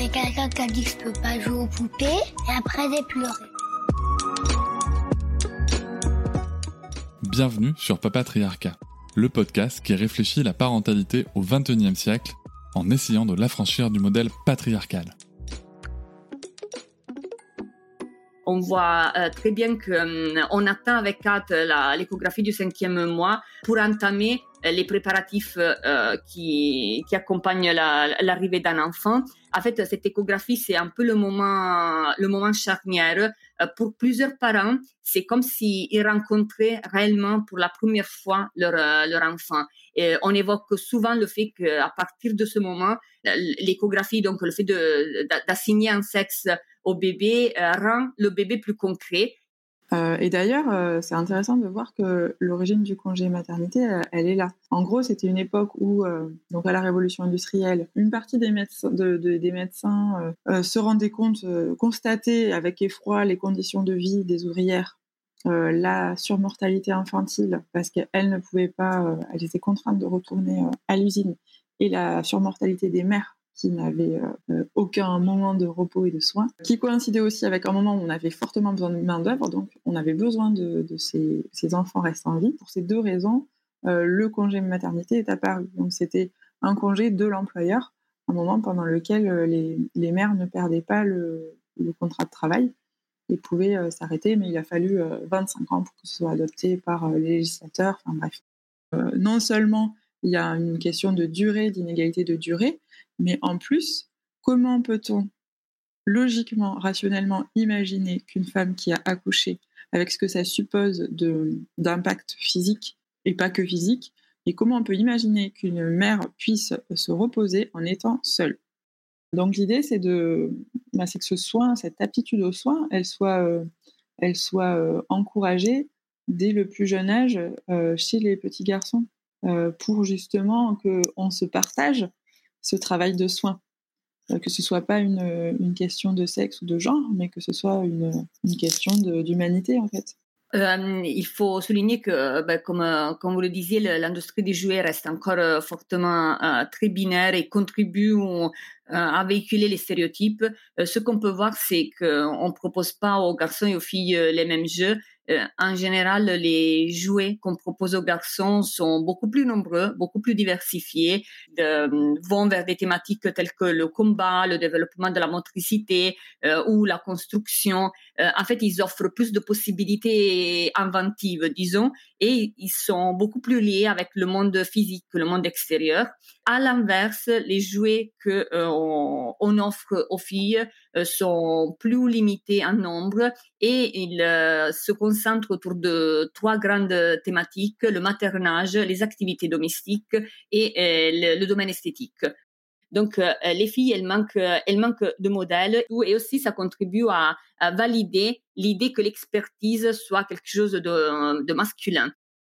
Avec quelqu'un qui a dit que je peux pas jouer aux poupées et après j'ai pleuré. Bienvenue sur Papatriarcat, le podcast qui réfléchit la parentalité au XXIe siècle en essayant de l'affranchir du modèle patriarcal. on voit euh, très bien qu'on attend avec hâte l'échographie du cinquième mois pour entamer euh, les préparatifs euh, qui, qui accompagnent l'arrivée d'un enfant. En fait, cette échographie, c'est un peu le moment, le moment charnière. pour plusieurs parents, c'est comme s'ils rencontraient réellement pour la première fois leur, leur enfant. Et on évoque souvent le fait qu'à partir de ce moment, l'échographie, donc le fait d'assigner un sexe au bébé euh, rend le bébé plus concret. Euh, et d'ailleurs, euh, c'est intéressant de voir que l'origine du congé maternité, elle est là. En gros, c'était une époque où, donc à la révolution industrielle, une partie des médecins, des médecins se rendaient compte, constataient avec effroi les conditions de vie des ouvrières, la surmortalité infantile, parce qu'elles ne pouvaient pas, elles étaient contraintes de retourner à l'usine, et la surmortalité des mères qui n'avait euh, aucun moment de repos et de soins, qui coïncidait aussi avec un moment où on avait fortement besoin de main-d'œuvre, donc on avait besoin de, ces, enfants restant en vie. Pour ces deux raisons, euh, le congé maternité est apparu. Donc c'était un congé de l'employeur, un moment pendant lequel euh, les, mères ne perdaient pas le, contrat de travail et pouvaient s'arrêter, mais il a fallu 25 ans pour que ce soit adopté par les législateurs. Enfin bref. non seulement il y a une question de durée, d'inégalité de durée, mais en plus, comment peut-on logiquement, rationnellement imaginer qu'une femme qui a accouché, avec ce que ça suppose d'impact physique et pas que physique, et comment on peut imaginer qu'une mère puisse se reposer en étant seule? Donc l'idée, c'est de, bah, que ce soin, cette aptitude au soin, elle soit, euh, elle soit euh, encouragée dès le plus jeune âge euh, chez les petits garçons, pour justement qu'on se partage ce travail de soin. Euh, que ce soit pas une, une, question de sexe ou de genre, mais que ce soit une, une question d'humanité en fait. Euh, il faut souligner que, ben, comme, comme vous le disiez, l'industrie des jouets reste encore euh, fortement très binaire et contribue à véhiculer les stéréotypes. ce qu'on peut voir, c'est qu'on ne propose pas aux garçons et aux filles les mêmes jeux, euh, en général, les jouets qu'on propose aux garçons sont beaucoup plus nombreux, beaucoup plus diversifiés, de, vont vers des thématiques telles que le combat, le développement de la motricité euh, ou la construction. Euh, en fait, ils offrent plus de possibilités inventives, disons, et ils sont beaucoup plus liés avec le monde physique, le monde extérieur. À l'inverse, les jouets que on, on, offre aux filles sont plus limités en nombre et ils se concentrent centre autour de trois grandes thématiques, le maternage, les activités domestiques et euh, le, domaine esthétique. Donc, euh, les filles, elles manquent, elles manquent de modèles et aussi ça contribue à, valider l'idée que l'expertise soit quelque chose de masculin.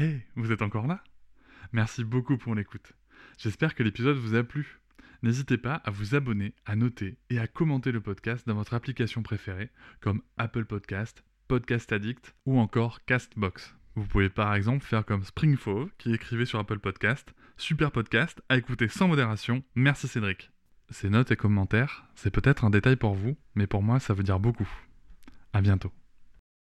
Hé, vous êtes encore là? Merci beaucoup pour l'écoute. J'espère que l'épisode vous a plu. N'hésitez pas à vous abonner, à noter et à commenter le podcast dans votre application préférée, comme Apple Podcast, Podcast Addict ou encore Castbox. Vous pouvez par exemple faire comme Springfove qui écrivait sur Apple Podcast Super podcast à écouter sans modération. Merci Cédric. Ces notes et commentaires, c'est peut-être un détail pour vous, mais pour moi ça veut dire beaucoup. À bientôt.